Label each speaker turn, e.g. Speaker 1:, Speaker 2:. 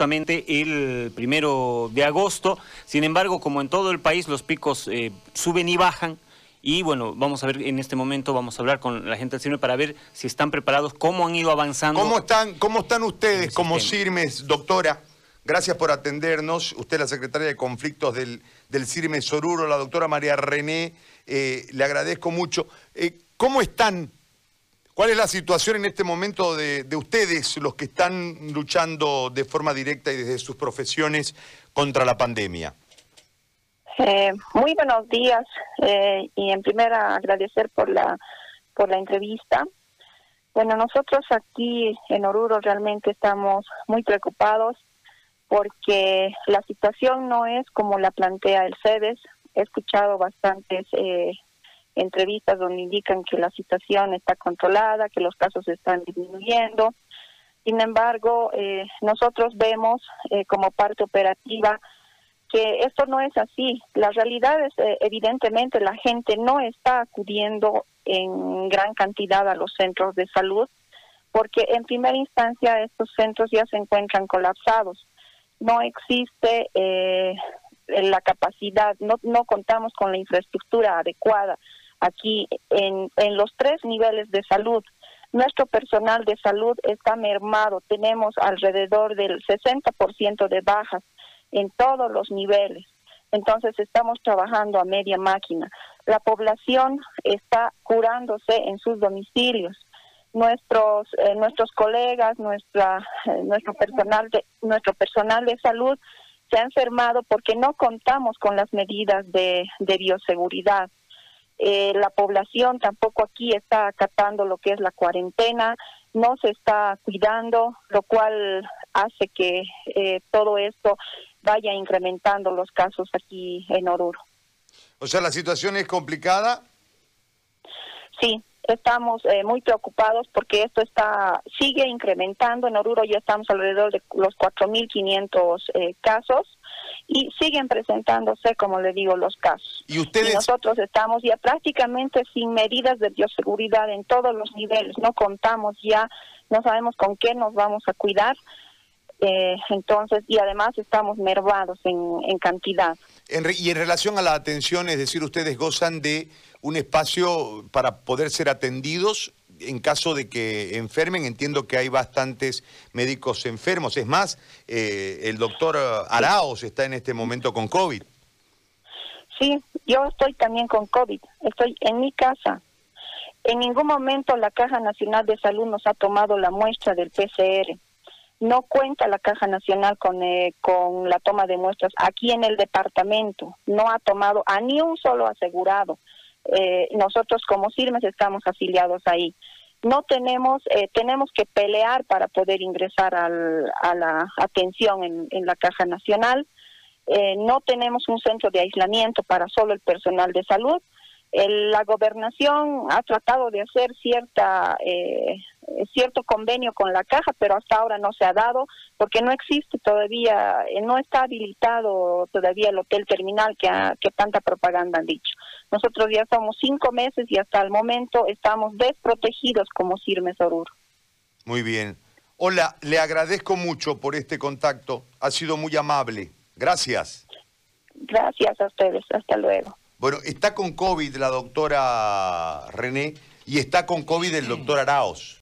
Speaker 1: justamente el primero de agosto. Sin embargo, como en todo el país, los picos eh, suben y bajan. Y bueno, vamos a ver en este momento, vamos a hablar con la gente del CIRME para ver si están preparados, cómo han ido avanzando.
Speaker 2: ¿Cómo están, cómo están ustedes como CIRMES, doctora? Gracias por atendernos. Usted es la secretaria de conflictos del, del CIRME Soruro, la doctora María René. Eh, le agradezco mucho. Eh, ¿Cómo están ¿Cuál es la situación en este momento de, ustedes, los que están luchando de forma directa y desde sus profesiones contra la pandemia?
Speaker 3: Eh, muy buenos días eh, y en primera agradecer por la por la entrevista. Bueno, nosotros aquí en Oruro realmente estamos muy preocupados porque la situación no es como la plantea el CEDES. He escuchado bastantes eh, entrevistas donde indican que la situación está controlada, que los casos están disminuyendo. Sin embargo, eh, nosotros vemos eh, como parte operativa que esto no es así. La realidad es, eh, evidentemente, la gente no está acudiendo en gran cantidad a los centros de salud, porque en primera instancia estos centros ya se encuentran colapsados. No existe la capacidad, no, no contamos con la infraestructura adecuada aquí en, en los tres niveles de salud. Nuestro personal de salud está mermado, tenemos alrededor del 60% de bajas en todos los niveles. Entonces estamos trabajando a media máquina. La población está curándose en sus domicilios. Nuestros eh, nuestros colegas, nuestra eh, nuestro personal de nuestro personal de salud se ha enfermado porque no contamos con las medidas de, de bioseguridad. Eh, la población tampoco aquí está acatando lo que es la cuarentena, no se está cuidando, lo cual hace que eh, todo esto vaya incrementando los casos aquí en Oruro.
Speaker 2: O sea, la situación es complicada.
Speaker 3: Sí, estamos eh, muy preocupados porque esto está sigue incrementando. En Oruro ya estamos alrededor de los 4.500 eh, casos y siguen presentándose, como le digo, los casos.
Speaker 2: Y ustedes.
Speaker 3: nosotros estamos ya prácticamente sin medidas de bioseguridad en todos los niveles. No contamos ya, no sabemos con qué nos vamos a cuidar. Eh, entonces, y además estamos mervados en, en cantidad.
Speaker 2: y en relación a la atención, es decir, ustedes gozan de un espacio para poder ser atendidos en caso de que enfermen. Entiendo que hay bastantes médicos enfermos. Es más, eh, el doctor Araos está en este momento con COVID.
Speaker 3: Sí, yo estoy también con COVID. Estoy en mi casa. En ningún momento la Caja Nacional de Salud nos ha tomado la muestra del PCR. No cuenta la Caja Nacional con, eh, con la toma de muestras aquí en el departamento. No ha tomado a ni un solo asegurado. Eh, nosotros como CIRMES estamos afiliados ahí. No tenemos, eh, tenemos que pelear para poder ingresar al, a la atención en, en la Caja Nacional. Eh, no tenemos un centro de aislamiento para solo el personal de salud. la gobernación ha tratado de hacer cierta eh, cierto convenio con la caja, pero hasta ahora no se ha dado porque no existe todavía, eh, no está habilitado todavía el hotel terminal que, que tanta propaganda han dicho. Nosotros ya somos cinco meses y hasta el momento estamos desprotegidos como Sirmes Oruro.
Speaker 2: Muy bien. Hola, le agradezco mucho por este contacto. Ha sido muy amable. Gracias.
Speaker 3: Gracias a ustedes. Hasta luego.
Speaker 2: Bueno, está con COVID la doctora René y está con COVID el doctor Araos.